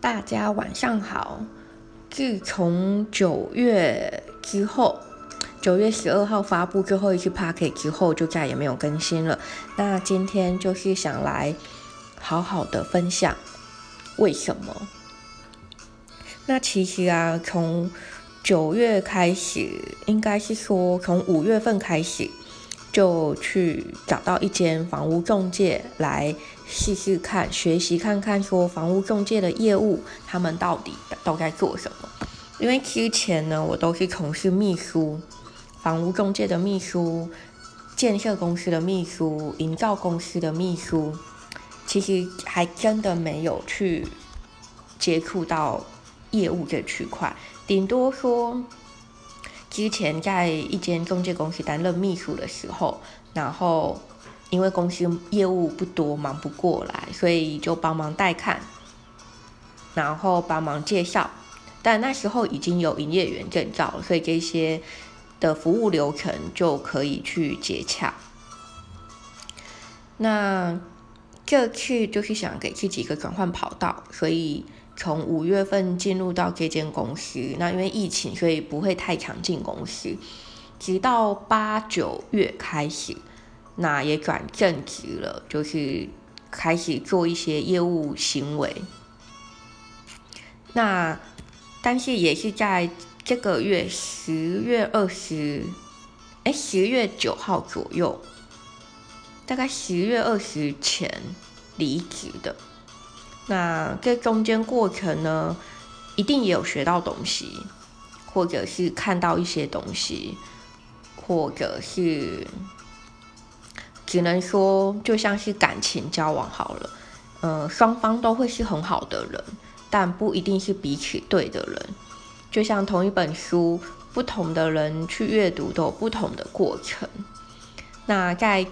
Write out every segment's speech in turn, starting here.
大家晚上好。自从九月之后，九月十二号发布最后一次 p a c k e t 之后，就再也没有更新了。那今天就是想来好好的分享为什么。那其实啊，从九月开始，应该是说从五月份开始。就去找到一间房屋中介来试试看，学习看看说房屋中介的业务，他们到底都在做什么？因为之前呢，我都是从事秘书，房屋中介的秘书、建设公司的秘书、营造公司的秘书，其实还真的没有去接触到业务这区块，顶多说。之前在一间中介公司担任秘书的时候，然后因为公司业务不多，忙不过来，所以就帮忙带看，然后帮忙介绍。但那时候已经有营业员证照，所以这些的服务流程就可以去接洽。那这次就是想给自己一个转换跑道，所以。从五月份进入到这间公司，那因为疫情，所以不会太常进公司。直到八九月开始，那也转正职了，就是开始做一些业务行为。那但是也是在这个月十月二十，哎，十月九号左右，大概十月二十前离职的。那这中间过程呢，一定也有学到东西，或者是看到一些东西，或者是只能说就像是感情交往好了，嗯，双方都会是很好的人，但不一定是彼此对的人。就像同一本书，不同的人去阅读都有不同的过程。那在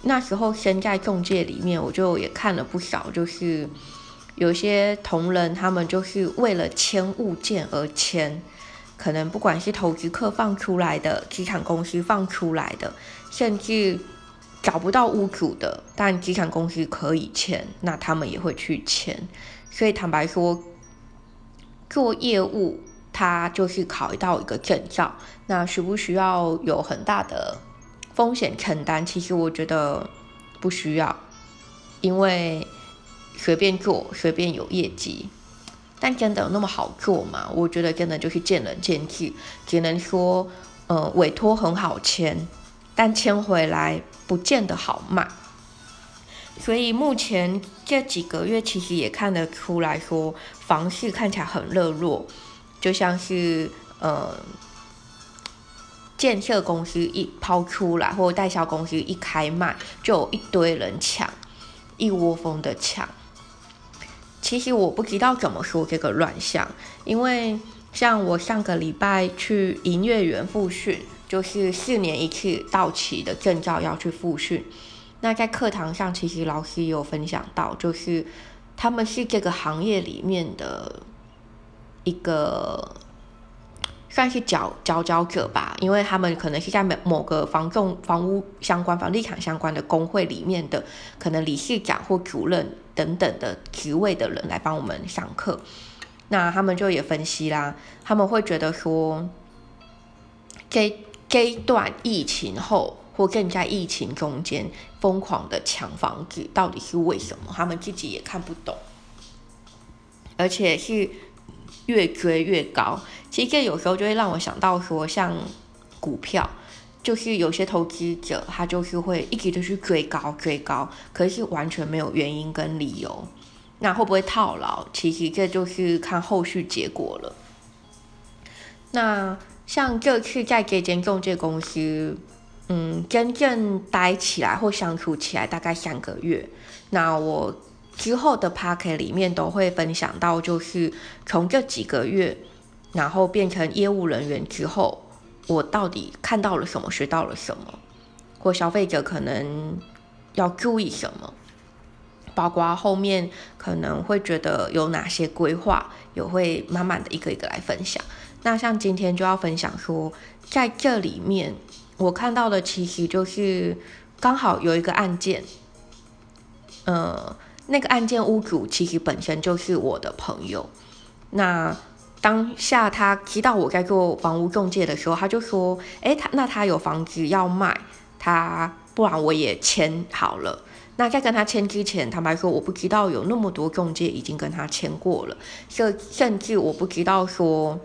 那时候身在中介里面，我就也看了不少，就是。有些同仁，他们就是为了签物件而签，可能不管是投资客放出来的，资产公司放出来的，甚至找不到屋主的，但资产公司可以签，那他们也会去签。所以坦白说，做业务它就是考到一个证照，那需不需要有很大的风险承担？其实我觉得不需要，因为。随便做，随便有业绩，但真的有那么好做吗？我觉得真的就是见仁见智，只能说，呃，委托很好签，但签回来不见得好卖。所以目前这几个月其实也看得出来说，房市看起来很热络，就像是呃，建设公司一抛出来，或代销公司一开卖，就有一堆人抢，一窝蜂的抢。其实我不知道怎么说这个乱象，因为像我上个礼拜去营业员复训，就是四年一次到期的证照要去复训。那在课堂上，其实老师有分享到，就是他们是这个行业里面的一个算是佼佼佼者吧，因为他们可能是在某某个房仲、房屋相关、房地产相关的工会里面的，可能理事长或主任。等等的职位的人来帮我们上课，那他们就也分析啦，他们会觉得说，这这一段疫情后或更在疫情中间疯狂的抢房子，到底是为什么？他们自己也看不懂，而且是越追越高。其实这有时候就会让我想到说，像股票。就是有些投资者，他就是会一直都去追高追高，可是完全没有原因跟理由，那会不会套牢？其实这就是看后续结果了。那像这次在这间中介公司，嗯，真正待起来或相处起来大概三个月。那我之后的 p a c k 里面都会分享到，就是从这几个月，然后变成业务人员之后。我到底看到了什么，学到了什么，或消费者可能要注意什么，包括后面可能会觉得有哪些规划，也会慢慢的一个一个来分享。那像今天就要分享说，在这里面我看到的其实就是刚好有一个案件，呃，那个案件屋主其实本身就是我的朋友。那当下他知道我在做房屋中介的时候，他就说：“哎，他那他有房子要卖，他不然我也签好了。”那在跟他签之前，坦白说，我不知道有那么多中介已经跟他签过了，甚甚至我不知道说，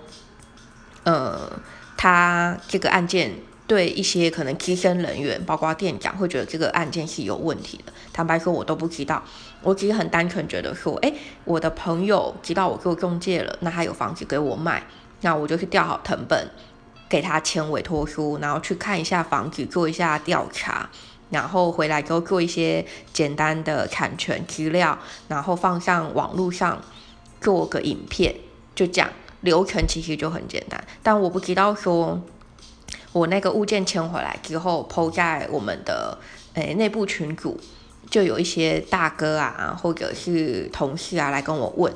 呃，他这个案件对一些可能资深人员，包括店长，会觉得这个案件是有问题的。坦白说，我都不知道，我只是很单纯觉得说，哎，我的朋友知道我做中介了，那他有房子给我卖，那我就去调好成本，给他签委托书，然后去看一下房子，做一下调查。然后回来之后做一些简单的产权资料，然后放上网络上做个影片，就这样流程其实就很简单。但我不知道说，我那个物件签回来之后抛在我们的诶内部群组，就有一些大哥啊或者是同事啊来跟我问，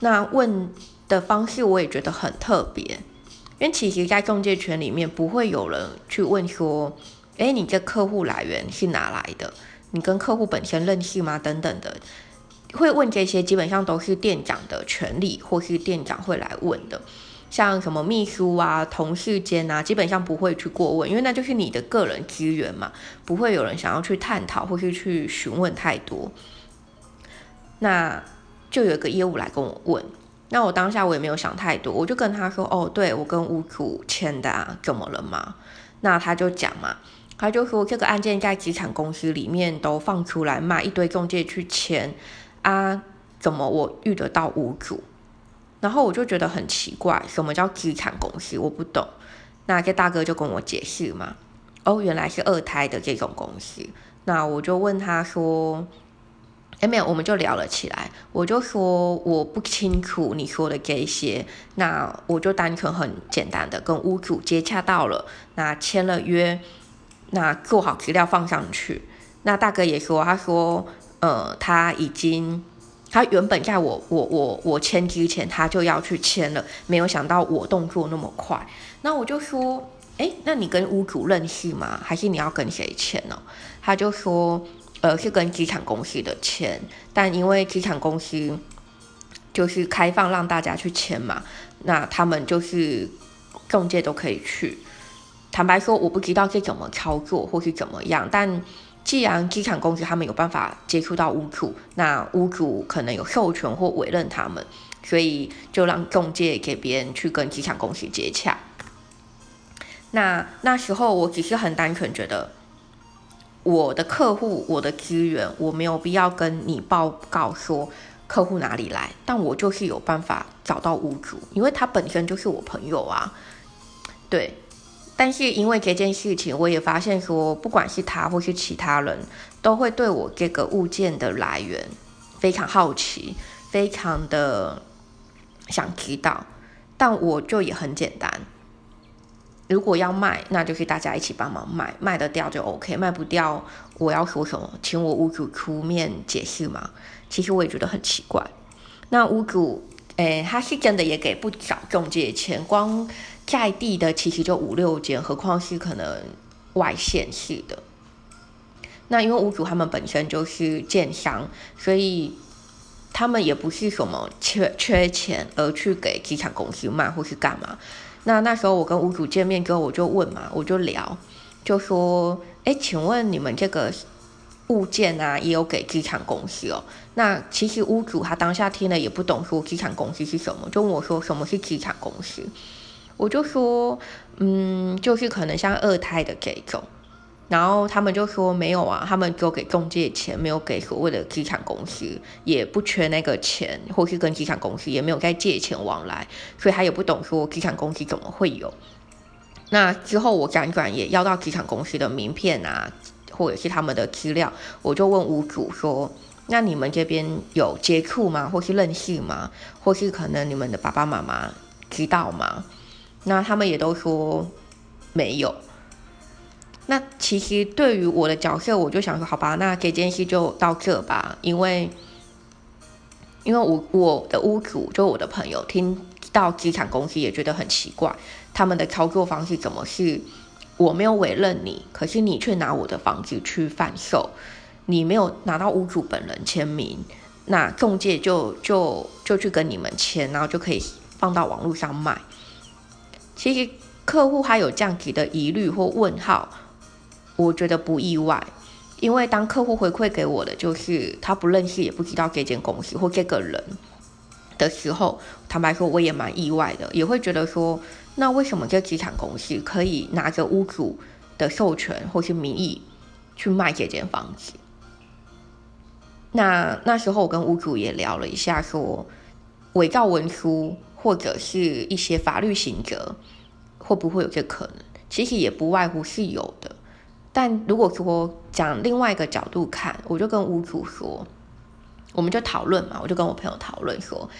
那问的方式我也觉得很特别，因为其实，在中介圈里面不会有人去问说。哎，你这客户来源是哪来的？你跟客户本身认识吗？等等的，会问这些，基本上都是店长的权利，或是店长会来问的。像什么秘书啊、同事间啊，基本上不会去过问，因为那就是你的个人资源嘛，不会有人想要去探讨或是去询问太多。那就有个业务来跟我问，那我当下我也没有想太多，我就跟他说：“哦，对我跟屋主签的啊，怎么了吗？”那他就讲嘛。他就说这个案件在资产公司里面都放出来卖，一堆中介去签啊，怎么我遇得到屋主？然后我就觉得很奇怪，什么叫资产公司？我不懂。那这大哥就跟我解释嘛，哦，原来是二胎的这种公司。那我就问他说，哎，没有，我们就聊了起来。我就说我不清楚你说的这些，那我就单纯很简单的跟屋主接洽到了，那签了约。那做好资料放上去，那大哥也说，他说，呃，他已经，他原本在我我我我签之前，他就要去签了，没有想到我动作那么快。那我就说，哎，那你跟屋主认识吗？还是你要跟谁签呢？他就说，呃，是跟机场公司的签，但因为机场公司就是开放让大家去签嘛，那他们就是中介都可以去。坦白说，我不知道这怎么操作或是怎么样。但既然机场公司他们有办法接触到屋主，那屋主可能有授权或委任他们，所以就让中介给别人去跟机场公司接洽。那那时候我只是很单纯觉得，我的客户、我的资源，我没有必要跟你报告说客户哪里来，但我就是有办法找到屋主，因为他本身就是我朋友啊，对。但是因为这件事情，我也发现说，不管是他或是其他人，都会对我这个物件的来源非常好奇，非常的想知道。但我就也很简单，如果要卖，那就是大家一起帮忙卖，卖得掉就 OK，卖不掉，我要说什么，请我屋主出面解释吗？其实我也觉得很奇怪。那屋主，诶，他是真的也给不少中介钱，光。在地的其实就五六间，何况是可能外县市的。那因为屋主他们本身就是建商，所以他们也不是什么缺缺钱而去给机场公司卖或是干嘛。那那时候我跟屋主见面之后，我就问嘛，我就聊，就说：哎，请问你们这个物件啊，也有给机场公司哦？那其实屋主他当下听了也不懂，说机场公司是什么，就我说什么是机场公司。我就说，嗯，就是可能像二胎的这种，然后他们就说没有啊，他们只有给中介钱，没有给所谓的机场公司，也不缺那个钱，或是跟机场公司也没有在借钱往来，所以他也不懂说机场公司怎么会有。那之后我辗转也要到机场公司的名片啊，或者是他们的资料，我就问屋主说，那你们这边有接触吗？或是认识吗？或是可能你们的爸爸妈妈知道吗？那他们也都说没有。那其实对于我的角色，我就想说，好吧，那这件事就到这吧。因为，因为我我的屋主就我的朋友听到资产公司也觉得很奇怪，他们的操作方式怎么是我没有委任你，可是你却拿我的房子去贩售？你没有拿到屋主本人签名，那中介就就就去跟你们签，然后就可以放到网络上卖。其实客户还有这样子的疑虑或问号，我觉得不意外，因为当客户回馈给我的就是他不认识也不知道这间公司或这个人的时候，坦白说我也蛮意外的，也会觉得说，那为什么这资产公司可以拿着屋主的授权或是名义去卖这间房子？那那时候我跟屋主也聊了一下，说伪造文书或者是一些法律行责，会不会有这可能？其实也不外乎是有的。但如果说讲另外一个角度看，我就跟屋主说，我们就讨论嘛，我就跟我朋友讨论说，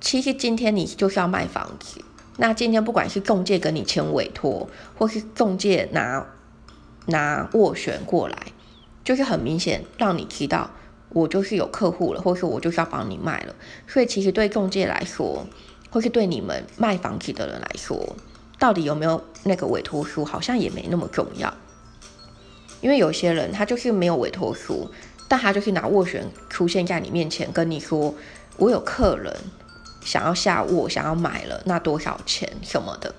其实今天你就是要卖房子，那今天不管是中介跟你签委托，或是中介拿拿斡旋过来。就是很明显让你知道我就是有客户了，或者说我就是要帮你卖了。所以其实对中介来说，或是对你们卖房子的人来说，到底有没有那个委托书，好像也没那么重要。因为有些人他就是没有委托书，但他就是拿斡旋出现在你面前，跟你说我有客人想要下斡，想要买了，那多少钱什么的。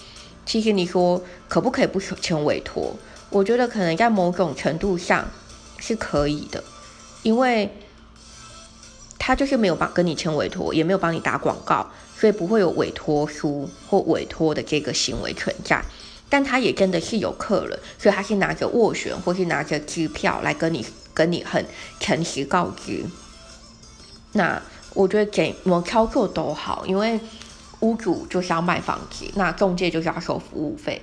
其实你说可不可以不签委托？我觉得可能在某种程度上。是可以的，因为他就是没有帮跟你签委托，也没有帮你打广告，所以不会有委托书或委托的这个行为存在。但他也真的是有客人，所以他是拿着斡旋或是拿着支票来跟你跟你很诚实告知。那我觉得怎么操作都好，因为屋主就是要卖房子，那中介就是要收服务费。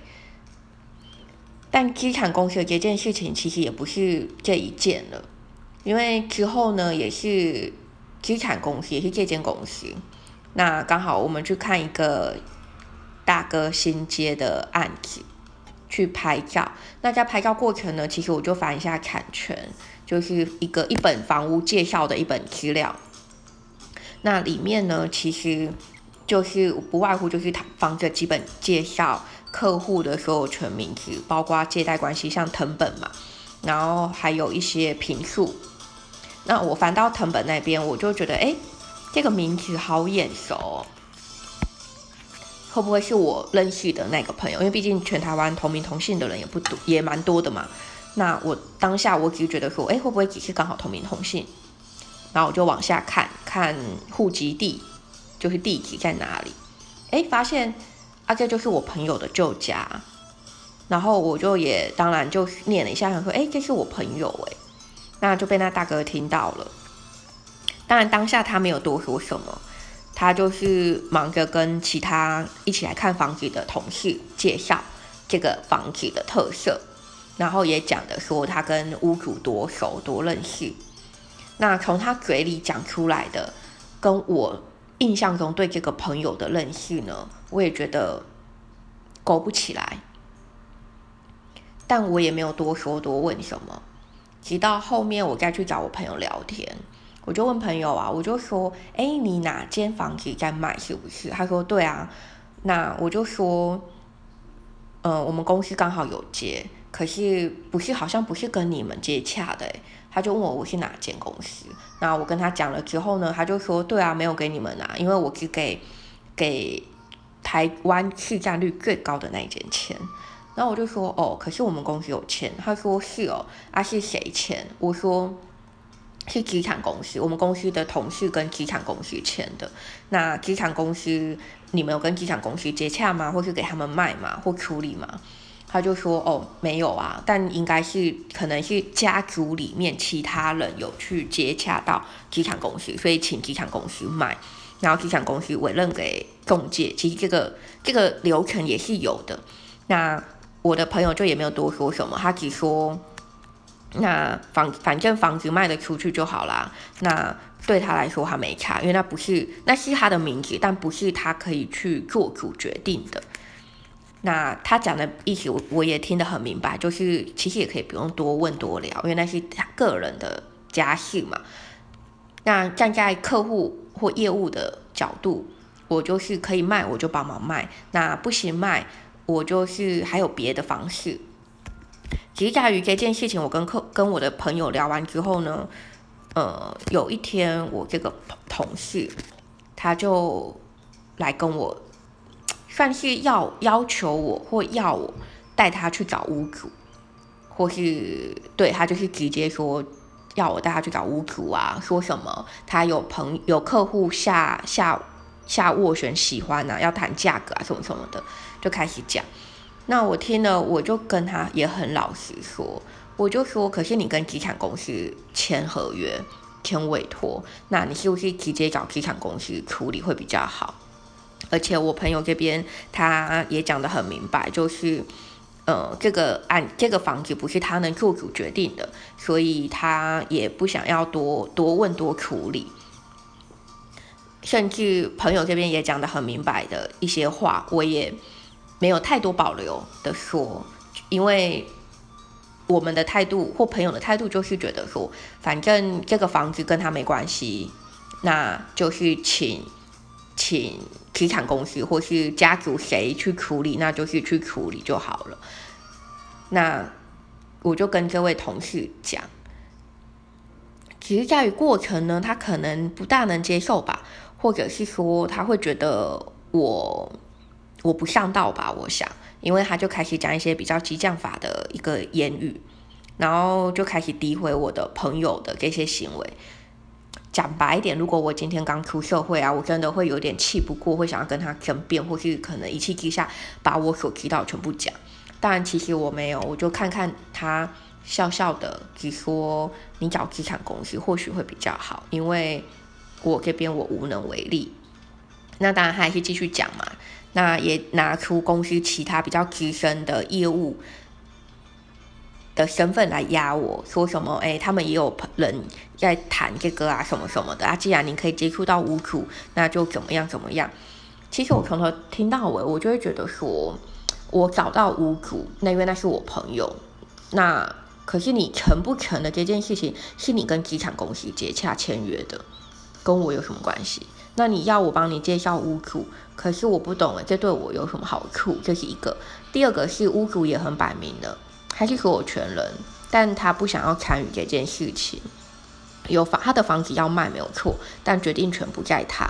但资产公司的这件事情其实也不是这一件了，因为之后呢也是资产公司，也是这间公司。那刚好我们去看一个大哥新接的案子，去拍照。那在拍照过程呢，其实我就翻一下产权，就是一个一本房屋介绍的一本资料。那里面呢，其实就是不外乎就是房子基本介绍。客户的所有权名字，包括借贷关系，像藤本嘛，然后还有一些评述。那我翻到藤本那边，我就觉得，哎，这个名字好眼熟，会不会是我认识的那个朋友？因为毕竟全台湾同名同姓的人也不多，也蛮多的嘛。那我当下我只是觉得说，哎，会不会只是刚好同名同姓？然后我就往下看看户籍地，就是地址在哪里？哎，发现。啊，这就是我朋友的旧家，然后我就也当然就念了一下，想说，哎，这是我朋友，哎，那就被那大哥听到了。当然当下他没有多说什么，他就是忙着跟其他一起来看房子的同事介绍这个房子的特色，然后也讲的说他跟屋主多熟多认识。那从他嘴里讲出来的，跟我。印象中对这个朋友的认识呢，我也觉得勾不起来，但我也没有多说多问什么。直到后面我再去找我朋友聊天，我就问朋友啊，我就说：“哎，你哪间房子在卖？是不是？”他说：“对啊。”那我就说：“嗯，我们公司刚好有接，可是不是好像不是跟你们接洽的。”他就问我我是哪间公司，那我跟他讲了之后呢，他就说对啊，没有给你们啊，因为我只给给台湾市占率最高的那一间签。然后我就说哦，可是我们公司有签。他说是哦，啊是谁签？我说是资产公司，我们公司的同事跟资产公司签的。那资产公司你们有跟资产公司接洽吗？或是给他们卖吗？或处理吗？他就说：“哦，没有啊，但应该是可能是家族里面其他人有去接洽到机场公司，所以请机场公司卖，然后机场公司委任给中介。其实这个这个流程也是有的。那我的朋友就也没有多说什么，他只说，那房反正房子卖得出去就好啦。那对他来说他没差，因为那不是那是他的名字，但不是他可以去做主决定的。”那他讲的意思，我我也听得很明白，就是其实也可以不用多问多聊，因为那是他个人的家事嘛。那站在客户或业务的角度，我就是可以卖，我就帮忙卖；那不行卖，我就是还有别的方式。其实在于这件事情，我跟客跟我的朋友聊完之后呢，呃，有一天我这个同事他就来跟我，算是要要求我或要我带他去找屋主，或是对他就是直接说要我带他去找屋主啊，说什么他有朋有客户下下下斡旋喜欢啊，要谈价格啊什么什么的，就开始讲。那我听了，我就跟他也很老实说，我就说，可是你跟地产公司签合约、签委托，那你是不是直接找地产公司处理会比较好？而且我朋友这边他也讲得很明白，就是，呃，这个案这个房子不是他能做主决定的，所以他也不想要多多问多处理。甚至朋友这边也讲得很明白的一些话，我也。没有太多保留的说，因为我们的态度或朋友的态度就是觉得说，反正这个房子跟他没关系，那就是请请地产公司或是家族谁去处理，那就是去处理就好了。那我就跟这位同事讲，其实在于过程呢，他可能不大能接受吧，或者是说他会觉得我。我不上道吧？我想，因为他就开始讲一些比较激将法的一个言语，然后就开始诋毁我的朋友的这些行为。讲白一点，如果我今天刚出社会啊，我真的会有点气不过，会想要跟他争辩，或是可能一气之下把我所知道全部讲。但其实我没有，我就看看他笑笑的，只说你找资产公司或许会比较好，因为我这边我无能为力。那当然，他还是继续讲嘛。那也拿出公司其他比较资深的业务的身份来压我，说什么？哎，他们也有人在谈这个啊，什么什么的啊。既然你可以接触到屋主，那就怎么样怎么样。其实我从头听到尾，我就会觉得说，我找到屋主，那因为那是我朋友。那可是你成不成的这件事情，是你跟机场公司接洽签约的，跟我有什么关系？那你要我帮你介绍屋主，可是我不懂了，这对我有什么好处？这是一个。第二个是屋主也很摆明的，他是所有权人，但他不想要参与这件事情。有房，他的房子要卖没有错，但决定权不在他。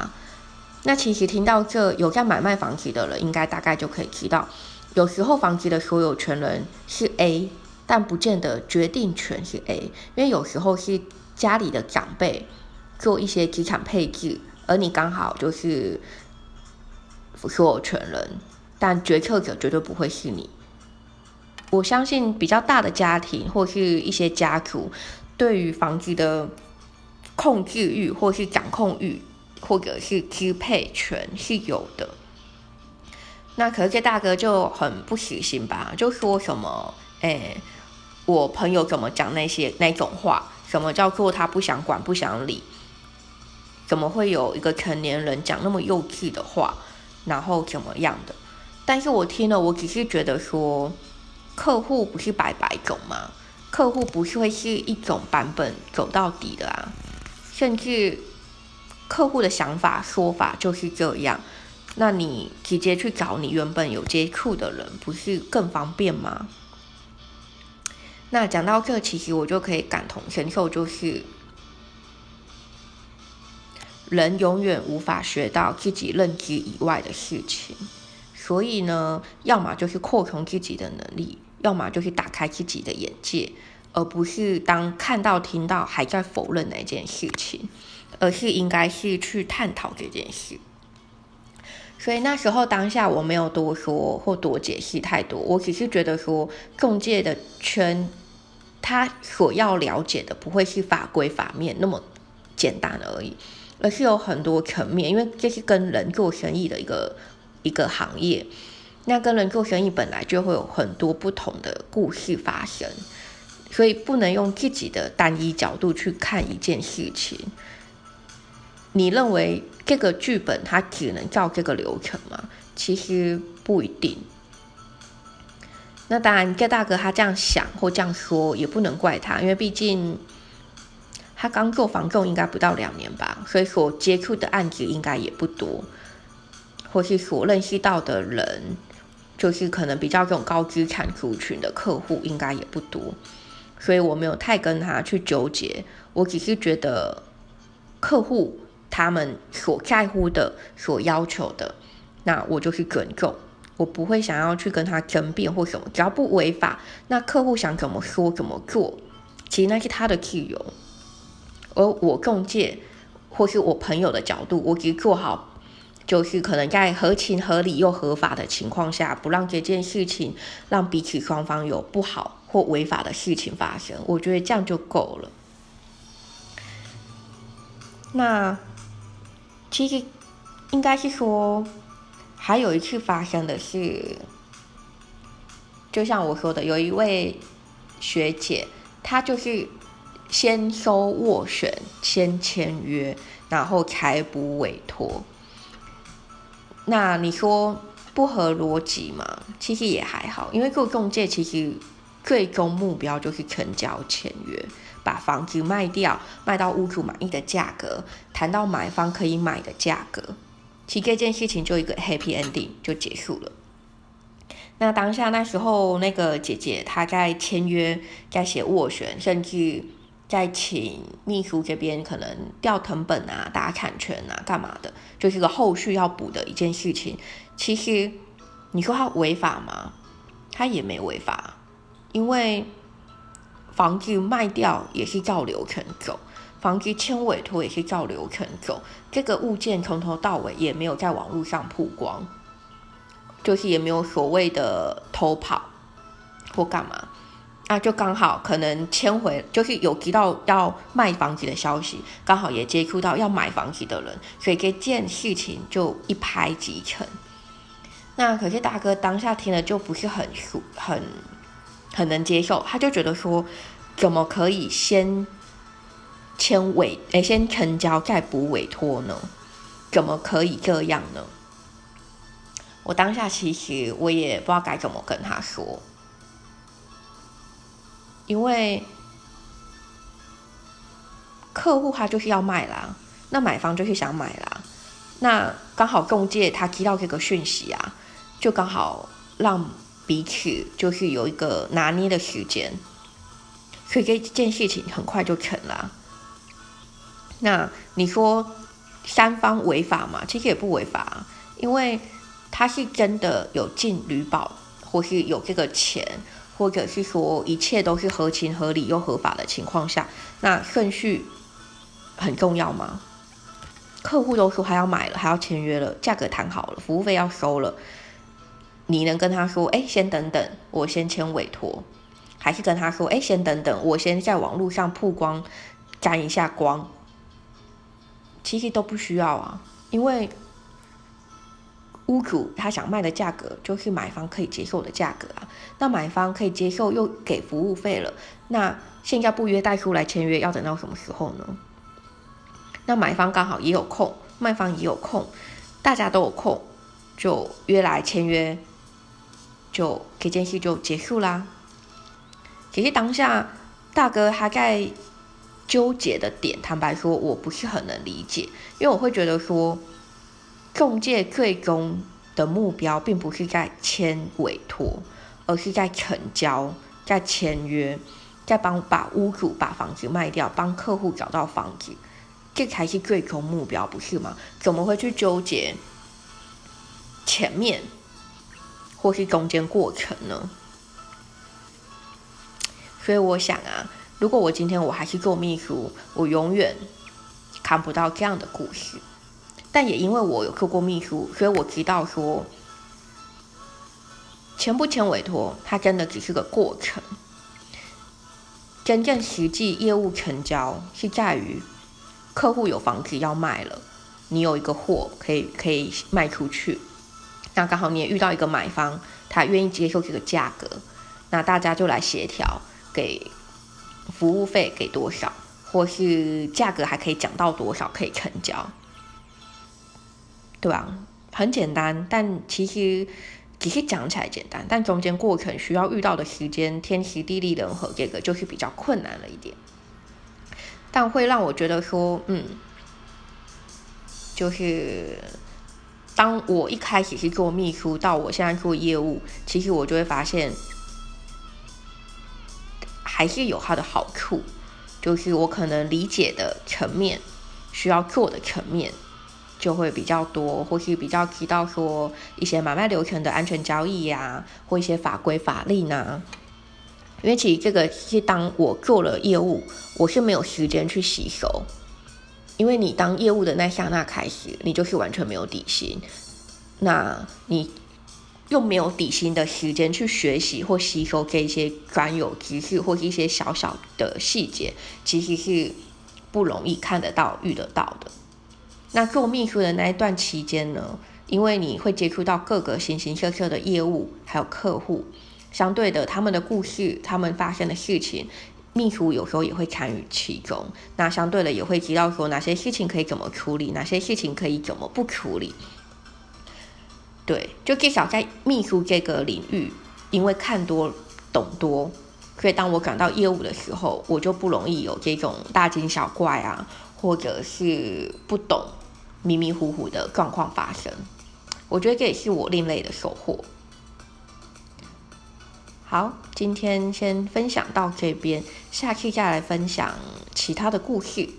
那其实听到这，有在买卖房子的人，应该大概就可以知道，有时候房子的所有权人是 A，但不见得决定权是 A，因为有时候是家里的长辈做一些资产配置。而你刚好就是所有权人，但决策者绝对不会是你。我相信比较大的家庭或是一些家族，对于房子的控制欲或是掌控欲，或者是支配权是有的。那可是这大哥就很不死心吧，就说什么：“哎，我朋友怎么讲那些那种话？什么叫做他不想管不想理？”怎么会有一个成年人讲那么幼稚的话，然后怎么样的？但是我听了，我只是觉得说，客户不是百百种吗？客户不是会是一种版本走到底的啊？甚至客户的想法说法就是这样，那你直接去找你原本有接触的人，不是更方便吗？那讲到这，其实我就可以感同身受，就是。人永远无法学到自己认知以外的事情，所以呢，要么就是扩充自己的能力，要么就是打开自己的眼界，而不是当看到、听到还在否认那件事情，而是应该是去探讨这件事。所以那时候当下我没有多说或多解释太多，我只是觉得说中介的圈，他所要了解的不会是法规法面那么简单而已。而是有很多层面，因为这是跟人做生意的一个一个行业，那跟人做生意本来就会有很多不同的故事发生，所以不能用自己的单一角度去看一件事情。你认为这个剧本它只能照这个流程吗？其实不一定。那当然，这大哥他这样想或这样说，也不能怪他，因为毕竟。他刚做房仲应该不到两年吧，所以所接触的案子应该也不多，或是所认识到的人就是可能比较这种高资产族群的客户应该也不多，所以我没有太跟他去纠结。我只是觉得客户他们所在乎的、所要求的，那我就是尊重，我不会想要去跟他争辩或什么，只要不违法，那客户想怎么说怎么做，其实那是他的自由。而我中介或是我朋友的角度，我只做好，就是可能在合情合理又合法的情况下，不让这件事情让彼此双方有不好或违法的事情发生。我觉得这样就够了。那其实应该是说，还有一次发生的是，就像我说的，有一位学姐，她就是。先收斡旋，先签约，然后才补委托。那你说不合逻辑吗？其实也还好，因为做中介其实最终目标就是成交签约，把房子卖掉，卖到屋主满意的价格，谈到买方可以买的价格，其实这件事情就一个 happy ending 就结束了。那当下那时候那个姐姐她在签约，在写斡旋，甚至。再请秘书这边可能调成本啊、打产权啊、干嘛的，就是个后续要补的一件事情。其实你说他违法吗？他也没违法，因为房子卖掉也是照流程走，房子签委托也是照流程走。这个物件从头到尾也没有在网络上曝光，就是也没有所谓的偷跑或干嘛。那就刚好可能签回，就是有提到要卖房子的消息，刚好也接触到要买房子的人，所以这件事情就一拍即成。那可是大哥当下听了就不是很很很能接受，他就觉得说，怎么可以先签委，哎，先成交再补委托呢？怎么可以这样呢？我当下其实我也不知道该怎么跟他说。因为客户他就是要卖啦，那买方就是想买啦，那刚好中介他接到这个讯息啊，就刚好让彼此就是有一个拿捏的时间，所以这件事情很快就成了。那你说三方违法嘛？其实也不违法，因为他是真的有进旅保，或是有这个钱。或者是说一切都是合情合理又合法的情况下，那顺序很重要吗？客户都说还要买了，还要签约了，价格谈好了，服务费要收了，你能跟他说，哎，先等等，我先签委托，还是跟他说，哎，先等等，我先在网络上曝光，沾一下光？其实都不需要啊，因为。屋主他想卖的价格就是买方可以接受的价格啊，那买方可以接受又给服务费了，那现在不约代书来签约要等到什么时候呢？那买方刚好也有空，卖方也有空，大家都有空，就约来签约，就这件事就结束啦。其实当下大哥还在纠结的点，坦白说我不是很能理解，因为我会觉得说。中介最终的目标并不是在签委托，而是在成交、在签约、在帮把屋主把房子卖掉，帮客户找到房子，这才是最终目标，不是吗？怎么会去纠结前面或是中间过程呢？所以我想啊，如果我今天我还是做秘书，我永远看不到这样的故事。但也因为我有做过秘书，所以我知道说，签不签委托，它真的只是个过程。真正实际业务成交是在于客户有房子要卖了，你有一个货可以可以卖出去，那刚好你也遇到一个买方，他愿意接受这个价格，那大家就来协调，给服务费给多少，或是价格还可以讲到多少可以成交。对吧？很简单，但其实只是讲起来简单，但中间过程需要遇到的时间、天时地利人和，这个就是比较困难了一点。但会让我觉得说，嗯，就是当我一开始是做秘书，到我现在做业务，其实我就会发现，还是有它的好处，就是我可能理解的层面，需要做的层面。就会比较多，或是比较提到说一些买卖流程的安全交易呀，或一些法规法令啊。因为其实这个是当我做了业务，我是没有时间去吸收。因为你当业务的那刹那开始，你就是完全没有底薪，那你又没有底薪的时间去学习或吸收这些专有知识或是一些小小的细节，其实是不容易看得到、遇得到的。那做秘书的那一段期间呢，因为你会接触到各个形形色色的业务，还有客户，相对的他们的故事，他们发生的事情，秘书有时候也会参与其中。那相对的也会知道说哪些事情可以怎么处理，哪些事情可以怎么不处理。对，就至少在秘书这个领域，因为看多懂多，所以当我讲到业务的时候，我就不容易有这种大惊小怪啊，或者是不懂。迷迷糊糊的状况发生，我觉得这也是我另类的收获。好，今天先分享到这边，下次再来分享其他的故事，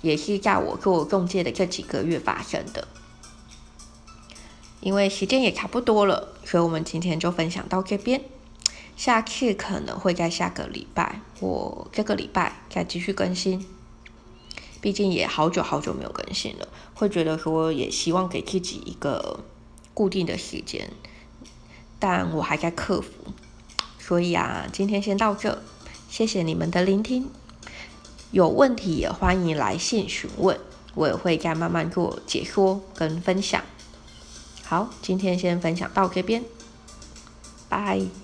也是在我做中介的这几个月发生的。因为时间也差不多了，所以我们今天就分享到这边。下次可能会在下个礼拜，我这个礼拜再继续更新。毕竟也好久好久没有更新了，会觉得说也希望给自己一个固定的时间，但我还在克服，所以啊，今天先到这，谢谢你们的聆听，有问题也欢迎来信询问，我也会再慢慢做解说跟分享。好，今天先分享到这边，拜。